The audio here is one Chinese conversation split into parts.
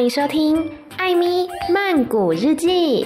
欢迎收听《艾咪曼谷日记》。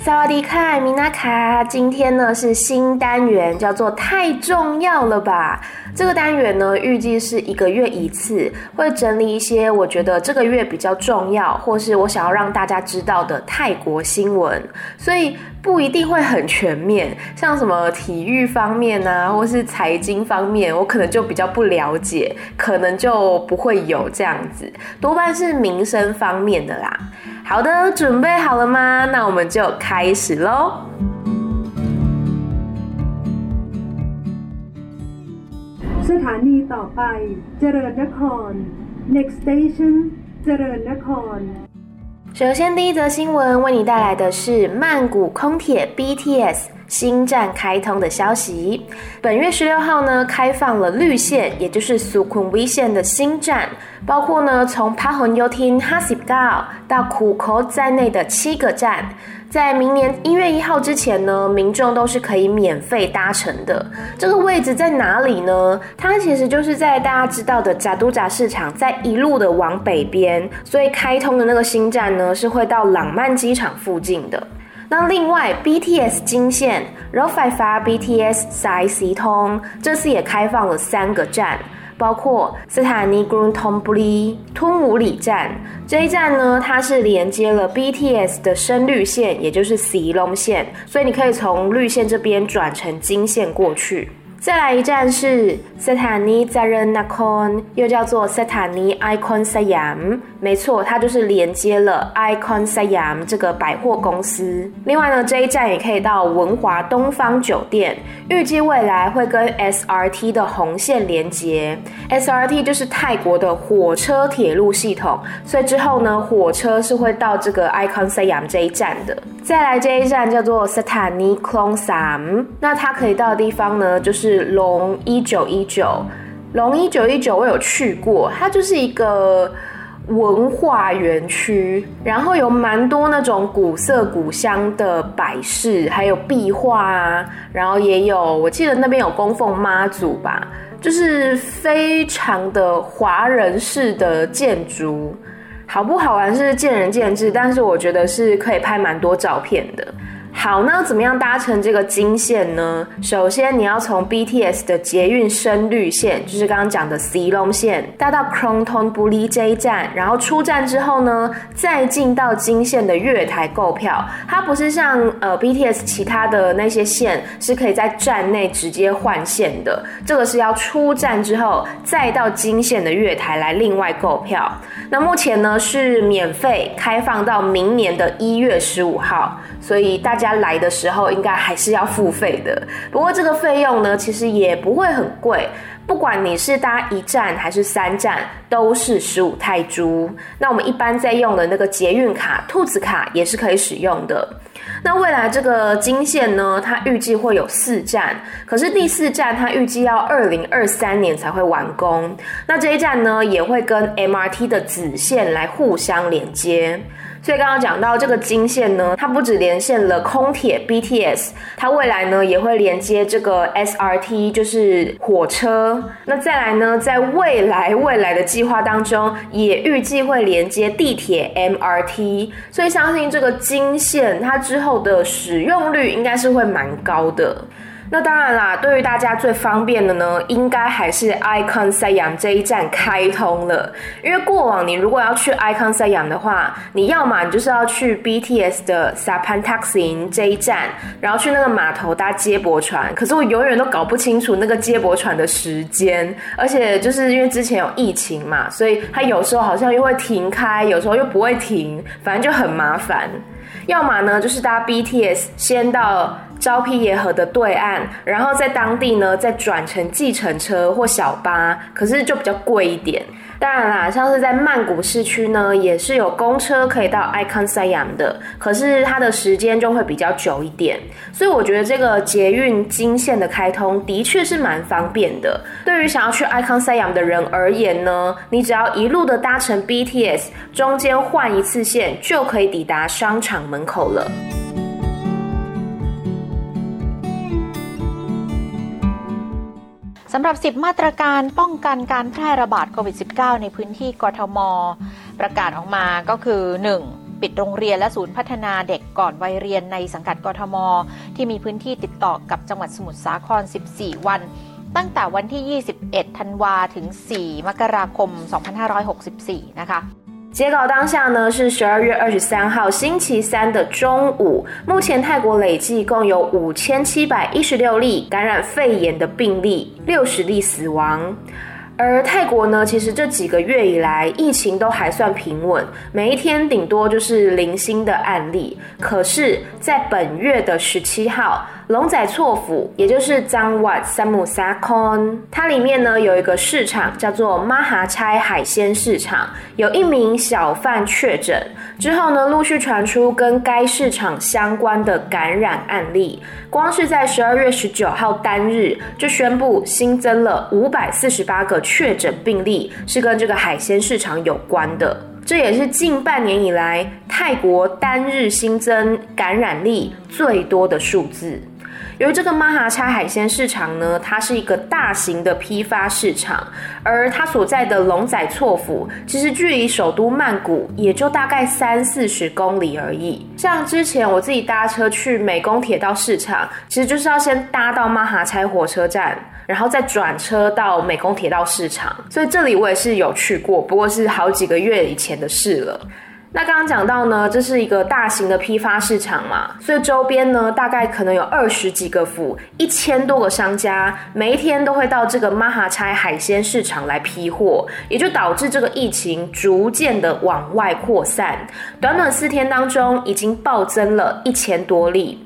萨瓦迪卡，米娜卡，今天呢是新单元，叫做“太重要了吧”。这个单元呢，预计是一个月一次，会整理一些我觉得这个月比较重要，或是我想要让大家知道的泰国新闻，所以不一定会很全面，像什么体育方面啊，或是财经方面，我可能就比较不了解，可能就不会有这样子，多半是民生方面的啦。好的，准备好了吗？那我们就开始喽。 สถานีต่อไปเจริญนคร Next station เจริญนคร。首先，第一则新闻为你带来的是曼谷空铁 BTS 新站开通的消息。本月十六号呢，开放了绿线，也就是 Sukhumvit 线的新站。包括呢，从 Phahonyothin Hasipgal 到苦口在内的七个站， 在明年一月一号之前呢，民众都是可以免费搭乘的。这个位置在哪里呢？它其实就是在大家知道的贾都贾市场，在一路的往北边，所以开通的那个新站呢，是会到朗曼机场附近的。那另外，BTS 金线 Rod Five Five BTS Sai Si Thom 这次也开放了三个站。包括斯坦尼 gruntombly 吞武里站，这一站呢，它是连接了 BTS 的深绿线，也就是 C 龙线，所以你可以从绿线这边转成金线过去。再来一站是 Sethani Jagannakhon，又叫做 Setani Icon Siam，没错，它就是连接了 Icon Siam 这个百货公司。另外呢，这一站也可以到文华东方酒店，预计未来会跟 SRT 的红线连接。SRT 就是泰国的火车铁路系统，所以之后呢，火车是会到这个 Icon Siam 这一站的。再来这一站叫做 Setani Klong Sam，那它可以到的地方呢，就是。龙一九一九，龙一九一九我有去过，它就是一个文化园区，然后有蛮多那种古色古香的摆饰，还有壁画啊，然后也有，我记得那边有供奉妈祖吧，就是非常的华人式的建筑，好不好玩是见仁见智，但是我觉得是可以拍蛮多照片的。好，那怎么样搭乘这个金线呢？首先你要从 BTS 的捷运深绿线，就是刚刚讲的 Silom 线，搭到 Krung Thon Buri 这一站，然后出站之后呢，再进到金线的月台购票。它不是像呃 BTS 其他的那些线是可以在站内直接换线的，这个是要出站之后再到金线的月台来另外购票。那目前呢是免费开放到明年的一月十五号，所以大家来的时候应该还是要付费的。不过这个费用呢其实也不会很贵，不管你是搭一站还是三站，都是十五泰铢。那我们一般在用的那个捷运卡兔子卡也是可以使用的。那未来这个金线呢，它预计会有四站，可是第四站它预计要二零二三年才会完工。那这一站呢，也会跟 MRT 的子线来互相连接。所以刚刚讲到这个金线呢，它不只连线了空铁 BTS，它未来呢也会连接这个 SRT，就是火车。那再来呢，在未来未来的计划当中，也预计会连接地铁 MRT。所以相信这个金线它之后的使用率应该是会蛮高的。那当然啦，对于大家最方便的呢，应该还是 Icon Siam 这一站开通了。因为过往你如果要去 Icon Siam 的话，你要么你就是要去 BTS 的 Sapan Taxi 这一站，然后去那个码头搭接驳船。可是我永远都搞不清楚那个接驳船的时间，而且就是因为之前有疫情嘛，所以它有时候好像又会停开，有时候又不会停，反正就很麻烦。要么呢，就是搭 BTS 先到。昭披耶河的对岸，然后在当地呢再转乘计程车或小巴，可是就比较贵一点。当然啦，像是在曼谷市区呢，也是有公车可以到 Icon si 的，可是它的时间就会比较久一点。所以我觉得这个捷运金线的开通的确是蛮方便的。对于想要去 Icon si 的人而言呢，你只要一路的搭乘 BTS，中间换一次线就可以抵达商场门口了。 สำหรับ 10 มาตรการป้องกันการแพร่ระบาดโควิด -19 ในพื้นที่กทม ประกาศออกมาก็คือ 1. ปิดโรงเรียนและศูนย์พัฒนาเด็กก่อนวัยเรียนในสังกัดกทม ที่มีพื้นที่ติดต่อกับจังหวัดสมุทรสาคร 14 วัน ตั้งแต่วันที่ 21 ธันวาถึง 4 มกราคม 2564 นะคะ 截稿当下呢是十二月二十三号星期三的中午，目前泰国累计共有五千七百一十六例感染肺炎的病例，六十例死亡。而泰国呢，其实这几个月以来疫情都还算平稳，每一天顶多就是零星的案例。可是，在本月的十七号。龙仔错府，也就是彰瓦三姆沙康，它里面呢有一个市场叫做马哈差海鲜市场，有一名小贩确诊之后呢，陆续传出跟该市场相关的感染案例。光是在十二月十九号单日就宣布新增了五百四十八个确诊病例，是跟这个海鲜市场有关的。这也是近半年以来泰国单日新增感染例最多的数字。由于这个马哈差海鲜市场呢，它是一个大型的批发市场，而它所在的龙仔错府其实距离首都曼谷也就大概三四十公里而已。像之前我自己搭车去美工铁道市场，其实就是要先搭到马哈差火车站，然后再转车到美工铁道市场。所以这里我也是有去过，不过是好几个月以前的事了。那刚刚讲到呢，这是一个大型的批发市场嘛，所以周边呢大概可能有二十几个府，一千多个商家，每一天都会到这个马哈差海鲜市场来批货，也就导致这个疫情逐渐的往外扩散，短短四天当中已经暴增了一千多例。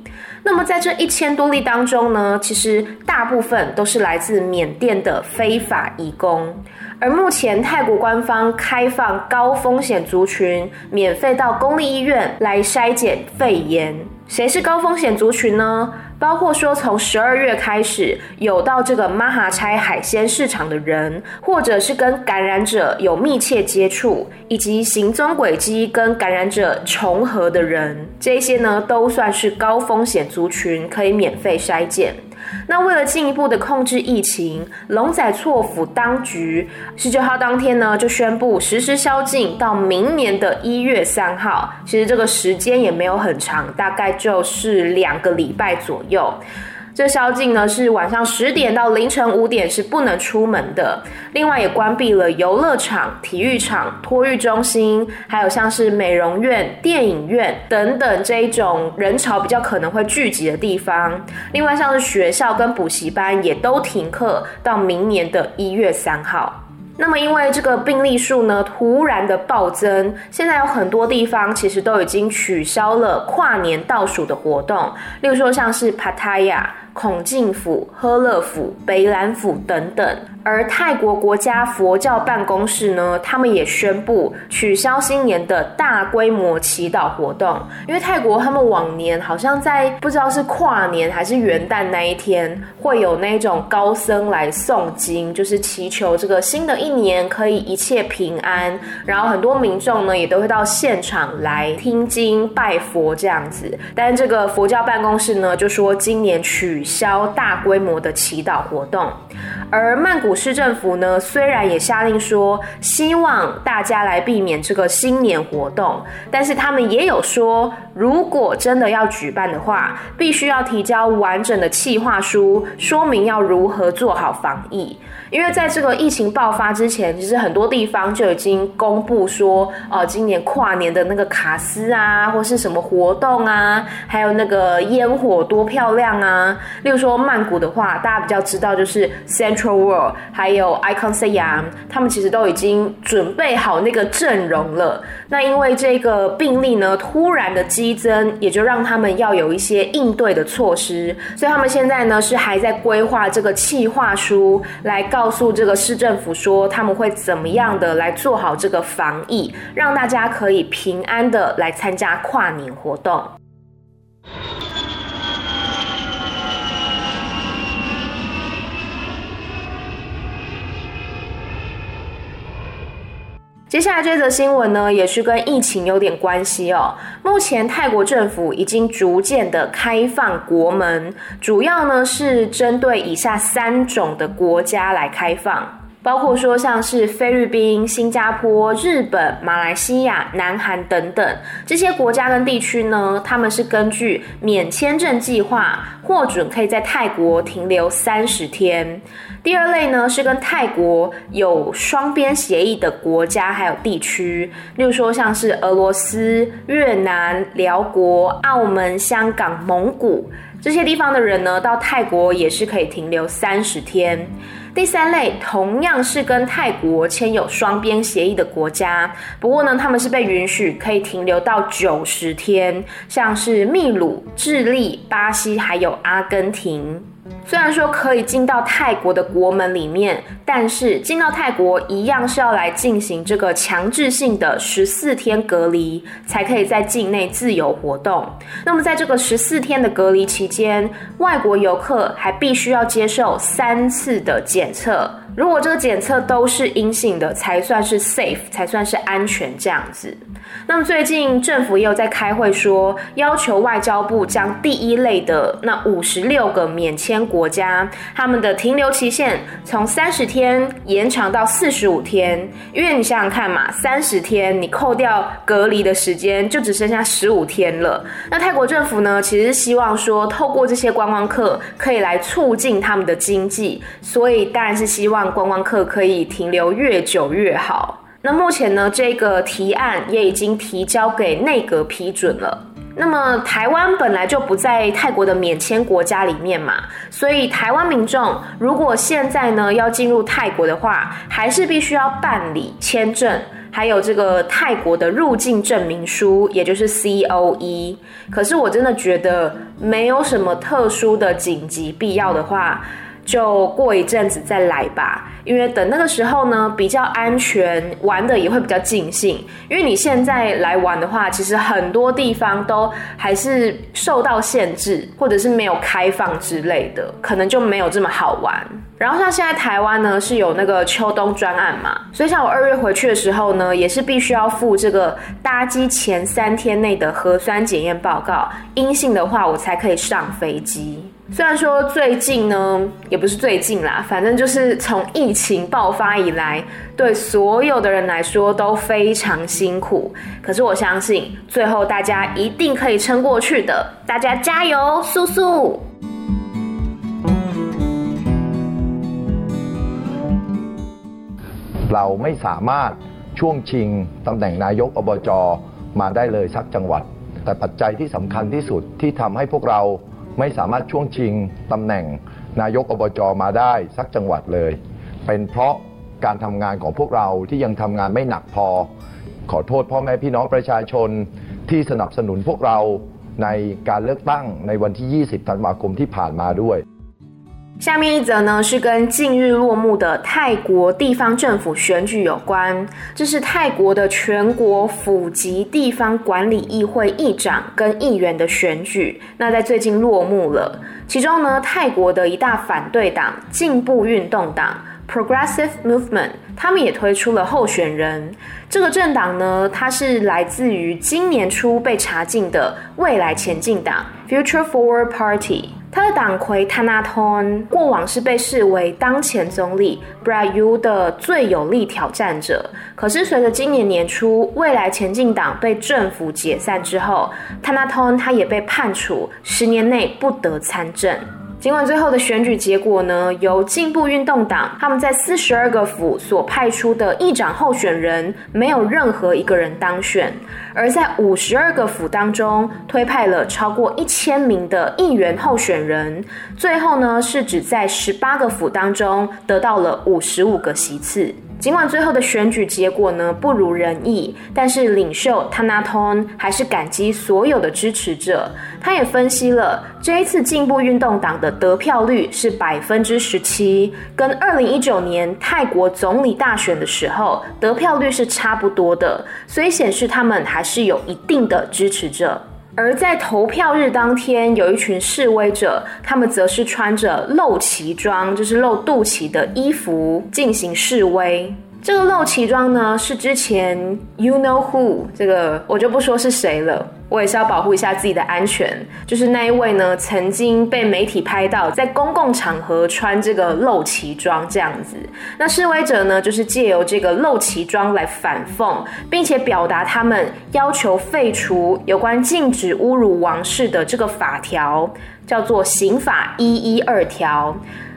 那么在这一千多例当中呢，其实大部分都是来自缅甸的非法移工。而目前泰国官方开放高风险族群免费到公立医院来筛检肺炎，谁是高风险族群呢？包括说从十二月开始有到这个马哈差海鲜市场的人，或者是跟感染者有密切接触，以及行踪轨迹跟感染者重合的人，这些呢都算是高风险族群，可以免费筛检。那为了进一步的控制疫情，龙仔错府当局十九号当天呢就宣布实施宵禁到明年的一月三号。其实这个时间也没有很长，大概就是两个礼拜左右。这宵禁呢是晚上十点到凌晨五点是不能出门的，另外也关闭了游乐场、体育场、托育中心，还有像是美容院、电影院等等这一种人潮比较可能会聚集的地方。另外像是学校跟补习班也都停课到明年的一月三号。那么，因为这个病例数呢突然的暴增，现在有很多地方其实都已经取消了跨年倒数的活动，例如说像是帕塔亚。孔敬府、呵乐府、北榄府等等，而泰国国家佛教办公室呢，他们也宣布取消新年的大规模祈祷活动，因为泰国他们往年好像在不知道是跨年还是元旦那一天，会有那种高僧来诵经，就是祈求这个新的一年可以一切平安，然后很多民众呢也都会到现场来听经拜佛这样子，但这个佛教办公室呢就说今年取。消大规模的祈祷活动，而曼谷市政府呢，虽然也下令说希望大家来避免这个新年活动，但是他们也有说，如果真的要举办的话，必须要提交完整的企划书，说明要如何做好防疫。因为在这个疫情爆发之前，其实很多地方就已经公布说，呃，今年跨年的那个卡司啊，或是什么活动啊，还有那个烟火多漂亮啊。例如说曼谷的话，大家比较知道就是 Central World，还有 Icon Siam，他们其实都已经准备好那个阵容了。那因为这个病例呢突然的激增，也就让他们要有一些应对的措施，所以他们现在呢是还在规划这个企划书，来告诉这个市政府说他们会怎么样的来做好这个防疫，让大家可以平安的来参加跨年活动。接下来这则新闻呢，也是跟疫情有点关系哦。目前泰国政府已经逐渐的开放国门，主要呢是针对以下三种的国家来开放。包括说像是菲律宾、新加坡、日本、马来西亚、南韩等等这些国家跟地区呢，他们是根据免签证计划获准可以在泰国停留三十天。第二类呢是跟泰国有双边协议的国家还有地区，例如说像是俄罗斯、越南、寮国、澳门、香港、蒙古这些地方的人呢，到泰国也是可以停留三十天。第三类同样是跟泰国签有双边协议的国家，不过呢，他们是被允许可以停留到九十天，像是秘鲁、智利、巴西还有阿根廷。虽然说可以进到泰国的国门里面，但是进到泰国一样是要来进行这个强制性的十四天隔离，才可以在境内自由活动。那么在这个十四天的隔离期间，外国游客还必须要接受三次的检测。如果这个检测都是阴性的，才算是 safe，才算是安全这样子。那么最近政府也有在开会说，要求外交部将第一类的那五十六个免签国家，他们的停留期限从三十天延长到四十五天。因为你想想看嘛，三十天你扣掉隔离的时间，就只剩下十五天了。那泰国政府呢，其实希望说，透过这些观光客可以来促进他们的经济，所以当然是希望。观光客可以停留越久越好。那目前呢，这个提案也已经提交给内阁批准了。那么台湾本来就不在泰国的免签国家里面嘛，所以台湾民众如果现在呢要进入泰国的话，还是必须要办理签证，还有这个泰国的入境证明书，也就是 COE。可是我真的觉得没有什么特殊的紧急必要的话。就过一阵子再来吧，因为等那个时候呢，比较安全，玩的也会比较尽兴。因为你现在来玩的话，其实很多地方都还是受到限制，或者是没有开放之类的，可能就没有这么好玩。然后像现在台湾呢是有那个秋冬专案嘛，所以像我二月回去的时候呢，也是必须要附这个搭机前三天内的核酸检验报告，阴性的话我才可以上飞机。虽然说最近呢，也不是最近啦，反正就是从疫情爆发以来，对所有的人来说都非常辛苦。可是我相信，最后大家一定可以撑过去的。大家加油，速速！เราไม่สามารถช่วงชิงตำแหน่งนายกอบจมาได้เลยสักจังหวัดแต่ปัจจัยที่สำคัญที่สุดที่ทำให้พวกเรา ไม่สามารถช่วงชิงตำแหน่งนายกอบจมาได้สักจังหวัดเลย เป็นเพราะการทำงานของพวกเราที่ยังทำงานไม่หนักพอ ขอโทษพ่อแม่พี่น้องประชาชนที่สนับสนุนพวกเราในการเลือกตั้งในวันที่ 20 ธันวาคมที่ผ่านมาด้วย 下面一则呢，是跟近日落幕的泰国地方政府选举有关。这是泰国的全国府级地方管理议会议长跟议员的选举，那在最近落幕了。其中呢，泰国的一大反对党进步运动党 （Progressive Movement） 他们也推出了候选人。这个政党呢，它是来自于今年初被查禁的未来前进党 （Future Forward Party）。他的党魁 t a n a t o n 过往是被视为当前总理 b r a y u 的最有力挑战者，可是随着今年年初未来前进党被政府解散之后 t a n a t o n 他也被判处十年内不得参政。尽管最后的选举结果呢，由进步运动党他们在四十二个府所派出的议长候选人没有任何一个人当选，而在五十二个府当中推派了超过一千名的议员候选人，最后呢是只在十八个府当中得到了五十五个席次。尽管最后的选举结果呢不如人意，但是领袖 Thanatorn 还是感激所有的支持者。他也分析了这一次进步运动党的得票率是百分之十七，跟二零一九年泰国总理大选的时候得票率是差不多的，所以显示他们还是有一定的支持者。而在投票日当天，有一群示威者，他们则是穿着露脐装，就是露肚脐的衣服进行示威。这个露脐装呢，是之前 You Know Who 这个我就不说是谁了。我也是要保护一下自己的安全，就是那一位呢，曾经被媒体拍到在公共场合穿这个露脐装这样子。那示威者呢，就是借由这个露脐装来反讽，并且表达他们要求废除有关禁止侮辱王室的这个法条，叫做《刑法一一二条》。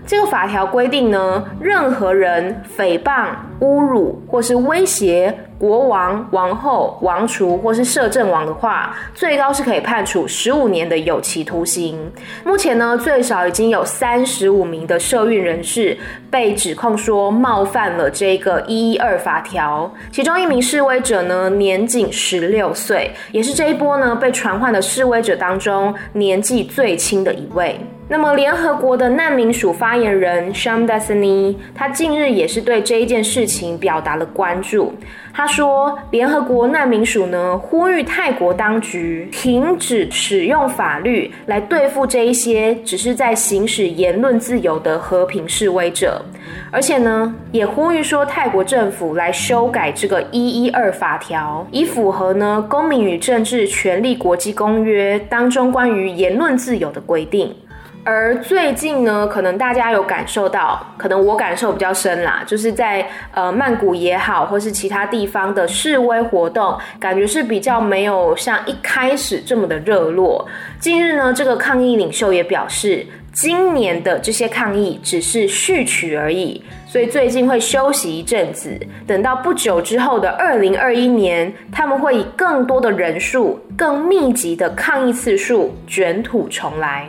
这个法条规定呢，任何人诽谤、侮辱或是威胁国王、王后、王储或是摄政王的话，最高是可以判处十五年的有期徒刑。目前呢，最少已经有三十五名的社运人士被指控说冒犯了这个一一二法条，其中一名示威者呢，年仅十六岁，也是这一波呢被传唤的示威者当中年纪最轻的一位。那么，联合国的难民署发言人 Shamdasani，他近日也是对这一件事情表达了关注。他说，联合国难民署呢，呼吁泰国当局停止使用法律来对付这一些只是在行使言论自由的和平示威者，而且呢，也呼吁说泰国政府来修改这个一一二法条，以符合呢公民与政治权利国际公约当中关于言论自由的规定。而最近呢，可能大家有感受到，可能我感受比较深啦，就是在呃曼谷也好，或是其他地方的示威活动，感觉是比较没有像一开始这么的热络。近日呢，这个抗议领袖也表示，今年的这些抗议只是序曲而已，所以最近会休息一阵子，等到不久之后的二零二一年，他们会以更多的人数、更密集的抗议次数卷土重来。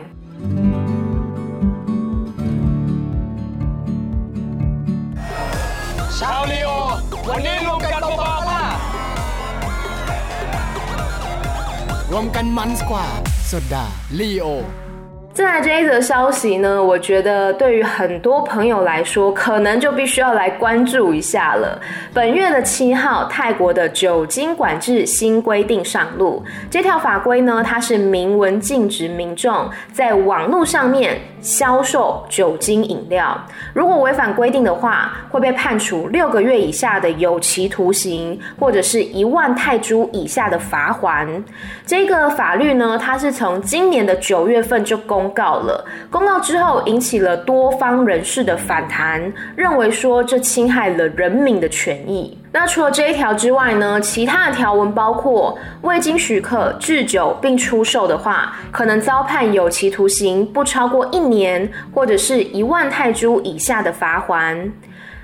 ชาวลีโอ วันนี้รวมกันเบาๆล่ะรวมกันมันกว่าสดาลีโอ 再来这一则消息呢，我觉得对于很多朋友来说，可能就必须要来关注一下了。本月的七号，泰国的酒精管制新规定上路。这条法规呢，它是明文禁止民众在网络上面销售酒精饮料。如果违反规定的话，会被判处六个月以下的有期徒刑，或者是一万泰铢以下的罚锾。这个法律呢，它是从今年的九月份就公。公告了，公告之后引起了多方人士的反弹，认为说这侵害了人民的权益。那除了这一条之外呢，其他的条文包括未经许可制酒并出售的话，可能遭判有期徒刑不超过一年，或者是一万泰铢以下的罚锾。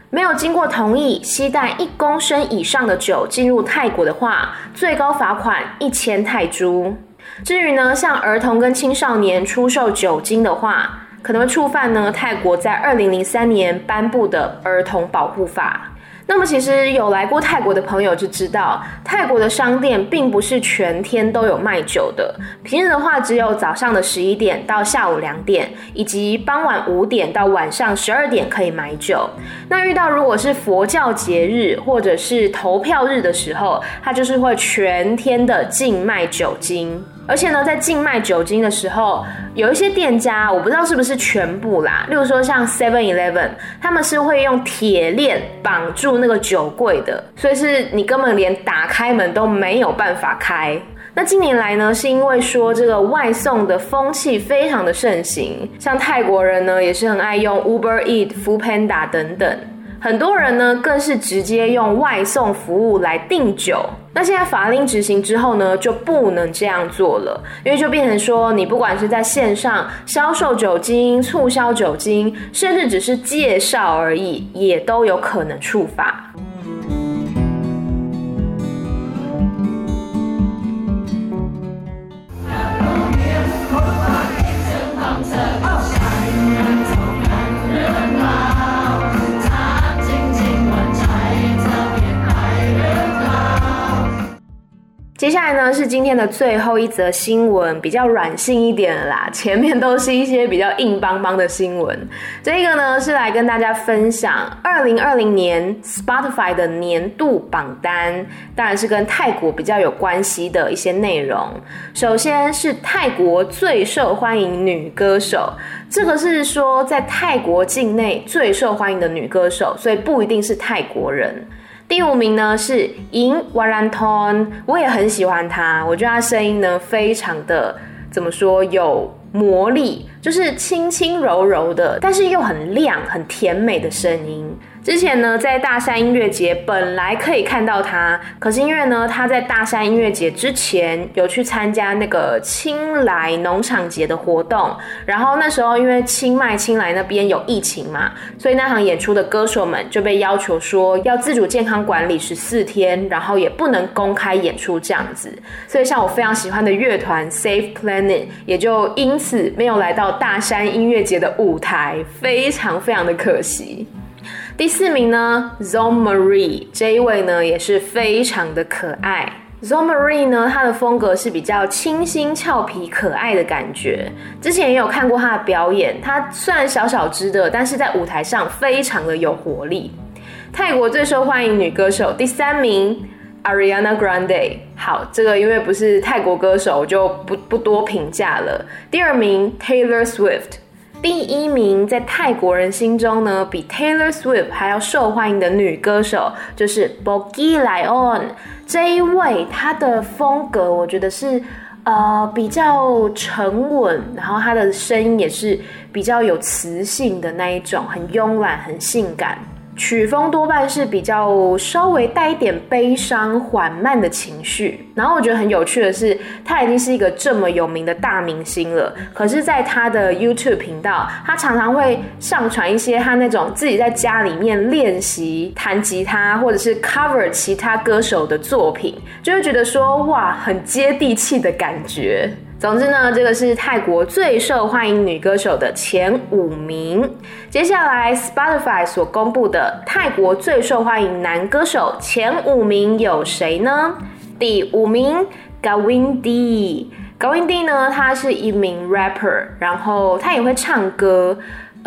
没有经过同意携带一公升以上的酒进入泰国的话，最高罚款一千泰铢。至于呢，像儿童跟青少年出售酒精的话，可能会触犯呢泰国在二零零三年颁布的儿童保护法。那么，其实有来过泰国的朋友就知道，泰国的商店并不是全天都有卖酒的。平日的话，只有早上的十一点到下午两点，以及傍晚五点到晚上十二点可以买酒。那遇到如果是佛教节日或者是投票日的时候，它就是会全天的禁卖酒精。而且呢，在禁卖酒精的时候，有一些店家，我不知道是不是全部啦。例如说像 Seven Eleven，他们是会用铁链绑住那个酒柜的，所以是你根本连打开门都没有办法开。那近年来呢，是因为说这个外送的风气非常的盛行，像泰国人呢也是很爱用 Uber Eat、Foodpanda 等等。很多人呢更是直接用外送服务来订酒。那现在法令执行之后呢，就不能这样做了，因为就变成说，你不管是在线上销售酒精、促销酒精，甚至只是介绍而已，也都有可能触法。接下来呢，是今天的最后一则新闻，比较软性一点的啦，前面都是一些比较硬邦邦的新闻。这个呢是来跟大家分享二零二零年 Spotify 的年度榜单，当然是跟泰国比较有关系的一些内容。首先是泰国最受欢迎女歌手，这个是说在泰国境内最受欢迎的女歌手，所以不一定是泰国人。第五名呢是 In Waranton，我也很喜欢他，我觉得他声音呢非常的怎么说有魔力，就是轻轻柔柔的，但是又很亮、很甜美的声音。之前呢，在大山音乐节本来可以看到他，可是因为呢，他在大山音乐节之前有去参加那个清莱农场节的活动，然后那时候因为清迈、清莱那边有疫情嘛，所以那场演出的歌手们就被要求说要自主健康管理十四天，然后也不能公开演出这样子。所以像我非常喜欢的乐团 Safe Planet 也就因此没有来到大山音乐节的舞台，非常非常的可惜。第四名呢，Zo Marie 这一位呢也是非常的可爱。Zo Marie 呢，她的风格是比较清新俏皮、可爱的感觉。之前也有看过她的表演，她虽然小小只的，但是在舞台上非常的有活力。泰国最受欢迎女歌手第三名，Ariana Grande。好，这个因为不是泰国歌手，我就不不多评价了。第二名，Taylor Swift。第一名在泰国人心中呢，比 Taylor Swift 还要受欢迎的女歌手就是 bogielion 这一位，她的风格我觉得是呃比较沉稳，然后她的声音也是比较有磁性的那一种，很慵懒，很性感。曲风多半是比较稍微带一点悲伤、缓慢的情绪。然后我觉得很有趣的是，他已经是一个这么有名的大明星了，可是，在他的 YouTube 频道，他常常会上传一些他那种自己在家里面练习弹吉他，或者是 cover 其他歌手的作品，就会觉得说哇，很接地气的感觉。总之呢，这个是泰国最受欢迎女歌手的前五名。接下来，Spotify 所公布的泰国最受欢迎男歌手前五名有谁呢？第五名，Gawin D。Gawin D 呢，他是一名 rapper，然后他也会唱歌。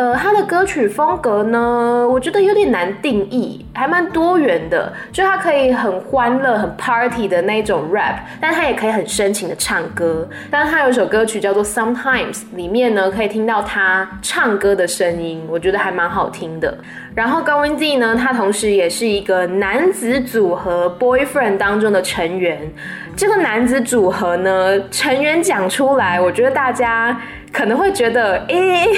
呃，他的歌曲风格呢，我觉得有点难定义，还蛮多元的。就他可以很欢乐、很 party 的那种 rap，但他也可以很深情的唱歌。但他有一首歌曲叫做 Sometimes，里面呢可以听到他唱歌的声音，我觉得还蛮好听的。然后高温 Z 呢，他同时也是一个男子组合 Boyfriend 当中的成员。这个男子组合呢，成员讲出来，我觉得大家可能会觉得，诶。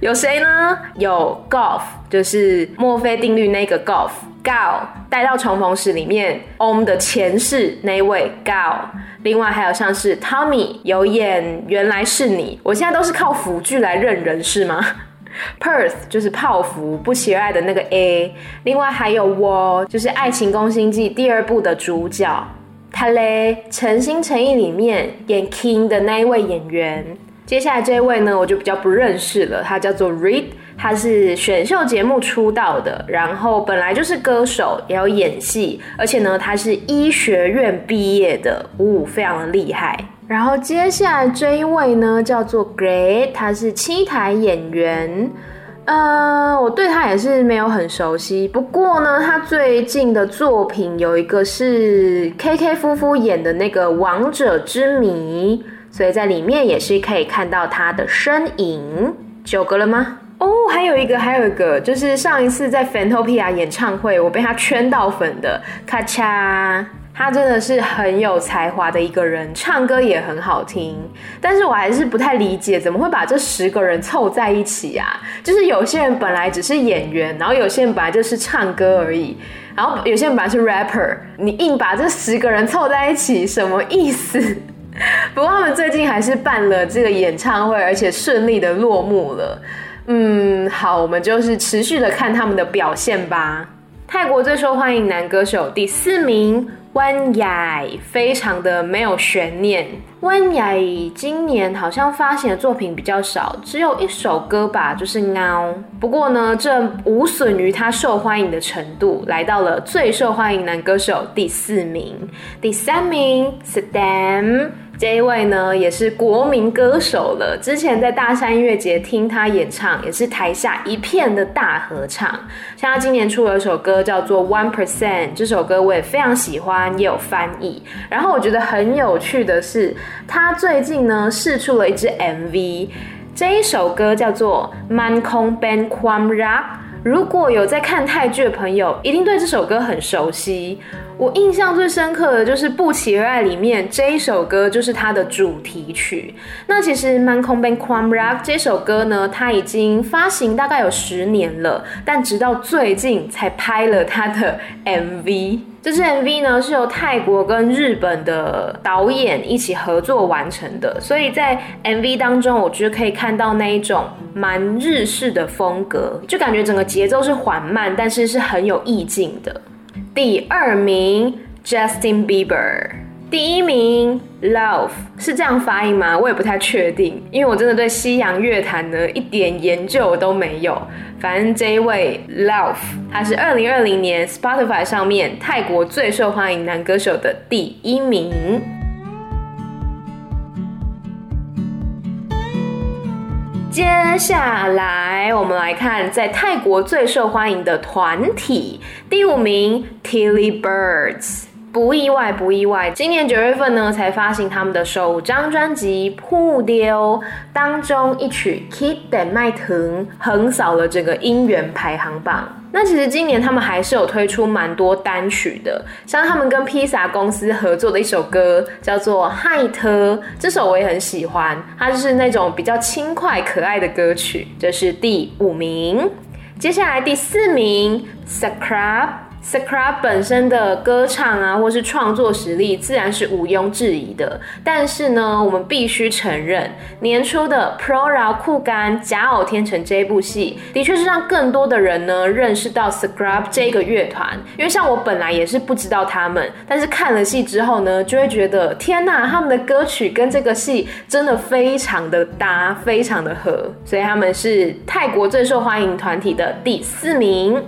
有谁呢？有 Golf，就是墨菲定律那个 Golf，Gao 带到重逢时里面 Om 的前世那位 Gao，另外还有像是 Tommy 有演原来是你，我现在都是靠辅具来认人是吗？Perth 就是泡芙不期而爱的那个 A，另外还有我就是爱情攻心计第二部的主角，他嘞诚心诚意里面演 King 的那一位演员。接下来这一位呢，我就比较不认识了。他叫做 Reed，他是选秀节目出道的，然后本来就是歌手，也有演戏，而且呢，他是医学院毕业的，呜、非常的厉害。然后接下来这一位呢，叫做 Gray，他是七台演员，呃，我对他也是没有很熟悉。不过呢，他最近的作品有一个是 KK 夫妇演的那个《王者之谜》。所以在里面也是可以看到他的身影。九个了吗？哦，哦，还有一个，还有一个，就是上一次在 Fantopia 演唱会，我被他圈到粉的咔嚓。他真的是很有才华的一个人，唱歌也很好听。但是我还是不太理解，怎么会把这十个人凑在一起啊？就是有些人本来只是演员，然后有些人本来就是唱歌而已，然后有些人本来是 rapper，你硬把这十个人凑在一起，什么意思？不过他们最近还是办了这个演唱会，而且顺利的落幕了。嗯，好，我们就是持续的看他们的表现吧。泰国最受欢迎男歌手第四名。温雅非常的没有悬念。温雅今年好像发行的作品比较少，只有一首歌吧，就是《Now》。不过呢，这无损于他受欢迎的程度，来到了最受欢迎男歌手第四名。第三名，Saddam。这一位呢，也是国民歌手了。之前在大山音乐节听他演唱，也是台下一片的大合唱。像他今年出了一首歌叫做《One Percent》，这首歌我也非常喜欢，也有翻译。然后我觉得很有趣的是，他最近呢试出了一支 MV，这一首歌叫做《Man Kong Ben Kwam Rak》。如果有在看泰剧的朋友，一定对这首歌很熟悉。我印象最深刻的就是《不期而爱》里面这一首歌，就是它的主题曲。那其实《Man Kong Ben Kwam Rak》这首歌呢，它已经发行大概有十年了，但直到最近才拍了它的 MV。这支 MV 呢是由泰国跟日本的导演一起合作完成的，所以在 MV 当中，我觉得可以看到那一种蛮日式的风格，就感觉整个节奏是缓慢，但是是很有意境的。第二名 Justin Bieber，第一名 Love 是这样发音吗？我也不太确定，因为我真的对西洋乐坛呢一点研究都没有。反正这一位 Love，他是二零二零年 Spotify 上面泰国最受欢迎男歌手的第一名。接下来，我们来看在泰国最受欢迎的团体，第五名 Tilly Birds。不意外，不意外。今年九月份呢，才发行他们的首张专辑《铺丢》，当中一曲《Keep That My Tongue》横扫了整个音源排行榜。那其实今年他们还是有推出蛮多单曲的，像他们跟披萨公司合作的一首歌叫做《嗨特》，这首我也很喜欢，它就是那种比较轻快可爱的歌曲。这是第五名，接下来第四名，Scrap。Scrap 本身的歌唱啊，或是创作实力自然是毋庸置疑的。但是呢，我们必须承认，年初的 Pro Rao Kugan 假偶天成这部戏，的确是让更多的人呢认识到 Scrap 这个乐团。因为像我本来也是不知道他们，但是看了戏之后呢，就会觉得天哪，他们的歌曲跟这个戏真的非常的搭，非常的合。所以他们是泰国最受欢迎团体的第四名。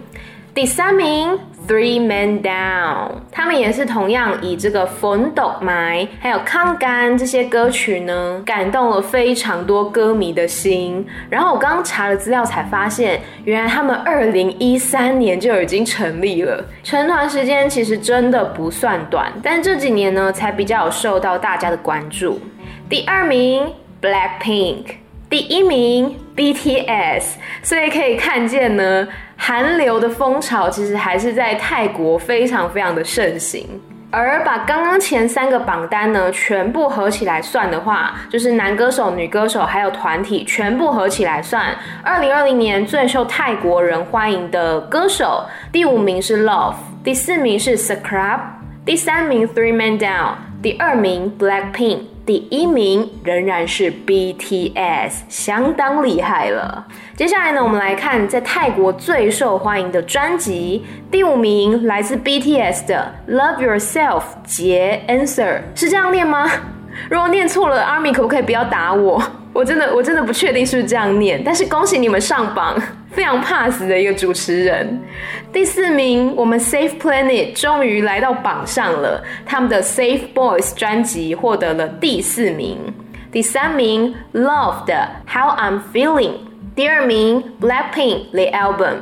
第三名，Three Men Down，他们也是同样以这个《粉斗埋》还有《抗干》这些歌曲呢，感动了非常多歌迷的心。然后我刚刚查了资料才发现，原来他们二零一三年就已经成立了，成团时间其实真的不算短，但这几年呢，才比较受到大家的关注。第二名，Blackpink，第一名，BTS，所以可以看见呢。韩流的风潮其实还是在泰国非常非常的盛行，而把刚刚前三个榜单呢全部合起来算的话，就是男歌手、女歌手还有团体全部合起来算，二零二零年最受泰国人欢迎的歌手，第五名是 Love，第四名是 Scrap，第三名 Three Men Down，第二名 Blackpink。第一名仍然是 BTS，相当厉害了。接下来呢，我们来看在泰国最受欢迎的专辑，第五名来自 BTS 的《Love Yourself》杰 Answer，是这样念吗？如果念错了，Army 可不可以不要打我？我真的我真的不确定是不是这样念。但是恭喜你们上榜。非常怕死的一个主持人。第四名，我们 Safe Planet 终于来到榜上了，他们的 Safe Boys 专辑获得了第四名。第三名，Love 的 How I'm Feeling。第二名，Blackpink The Album。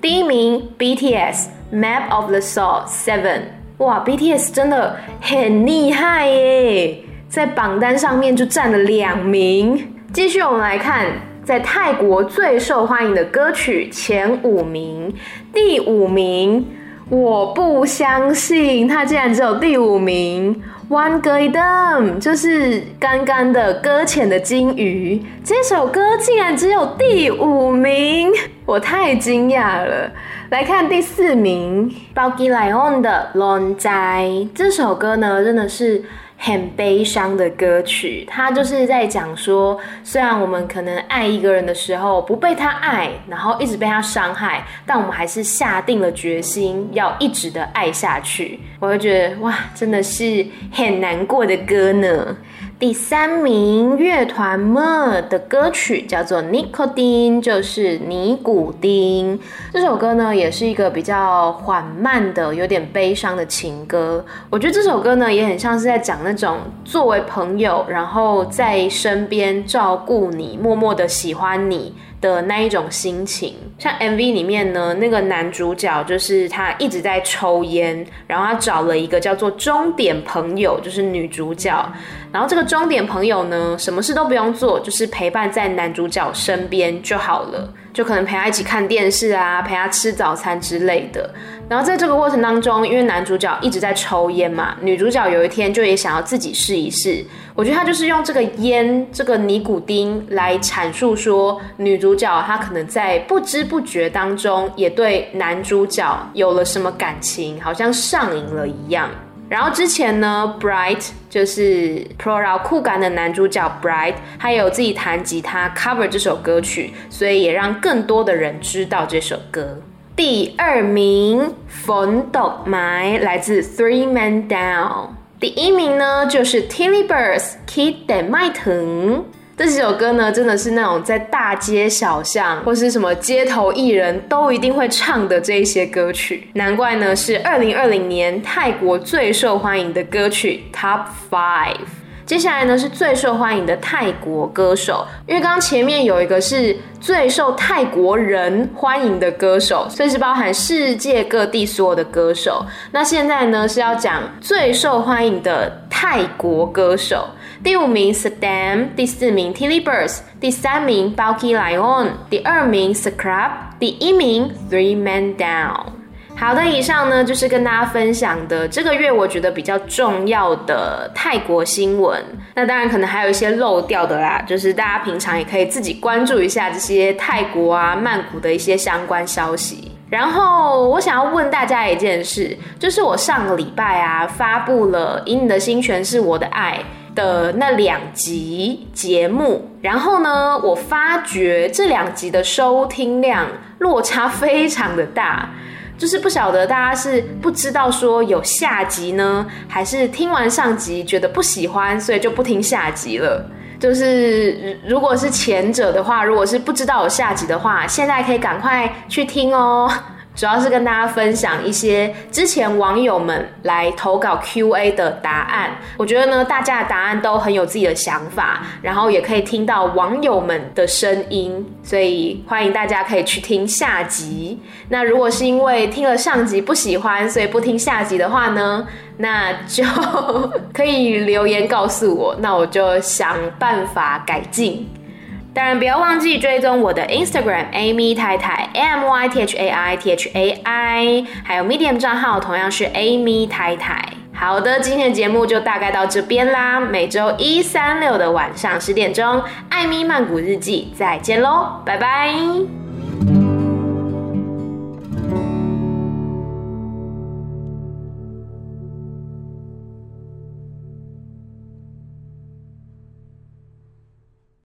第一名，BTS Map of the Soul Seven。哇，BTS 真的很厉害耶，在榜单上面就占了两名。继续我们来看。在泰国最受欢迎的歌曲前五名，第五名，我不相信它竟然只有第五名。One Girl 就是刚刚的搁浅的鲸鱼，这首歌竟然只有第五名，我太惊讶了。来看第四名，Bouky Lyon 的 Lon Jai 这首歌呢，真的是。很悲伤的歌曲，他就是在讲说，虽然我们可能爱一个人的时候不被他爱，然后一直被他伤害，但我们还是下定了决心要一直的爱下去。我就觉得哇，真的是很难过的歌呢。第三名乐团 ME 的歌曲叫做《Nicotine》，就是尼古丁。这首歌呢，也是一个比较缓慢的、有点悲伤的情歌。我觉得这首歌呢，也很像是在讲那种作为朋友，然后在身边照顾你、默默的喜欢你的那一种心情。像 MV 里面呢，那个男主角就是他一直在抽烟，然后他找了一个叫做终点朋友，就是女主角。然后这个终点朋友呢，什么事都不用做，就是陪伴在男主角身边就好了，就可能陪他一起看电视啊，陪他吃早餐之类的。然后在这个过程当中，因为男主角一直在抽烟嘛，女主角有一天就也想要自己试一试。我觉得他就是用这个烟，这个尼古丁来阐述说，女主角她可能在不知不觉当中也对男主角有了什么感情，好像上瘾了一样。然后之前呢，Bright 就是 Pro 饶酷感的男主角 Bright，他有自己弹吉他 cover 这首歌曲，所以也让更多的人知道这首歌。第二名，Phone Dog My 来自 Three Men Down。第一名呢，就是 Tilly-Birds Kid That Might Turn。这几首歌呢，真的是那种在大街小巷或是什么街头艺人都一定会唱的这一些歌曲，难怪呢是二零二零年泰国最受欢迎的歌曲 Top Five。接下来呢是最受欢迎的泰国歌手，因为刚刚前面有一个是最受泰国人欢迎的歌手，所以是包含世界各地所有的歌手。那现在呢是要讲最受欢迎的泰国歌手。第五名 s a d a m 第四名 Tilly-Birds，第三名 Bauky Lion，第二名 Scrub，第一名 Three Man Down。好的，以上呢就是跟大家分享的这个月我觉得比较重要的泰国新闻。那当然可能还有一些漏掉的啦，就是大家平常也可以自己关注一下这些泰国啊曼谷的一些相关消息。然后我想要问大家一件事，就是我上个礼拜啊发布了《以你的心诠释我的爱》的那两集节目，然后呢，我发觉这两集的收听量落差非常的大，就是不晓得大家是不知道说有下集呢，还是听完上集觉得不喜欢，所以就不听下集了。就是如果是前者的话，如果是不知道有下集的话，现在可以赶快去听哦。主要是跟大家分享一些之前网友们来投稿 QA 的答案，我觉得呢，大家的答案都很有自己的想法，然后也可以听到网友们的声音，所以欢迎大家可以去听下集。那如果是因为听了上集不喜欢，所以不听下集的话呢，那就 可以留言告诉我，那我就想办法改进。当然，不要忘记追踪我的 Instagram Amy 太太 A M Y T H A I T H A I，还有 Medium 账号同样是 Amy 太太。好的，今天的节目就大概到这边啦。每周一、三、六的晚上十点钟，艾米曼谷日记，再见喽，拜拜。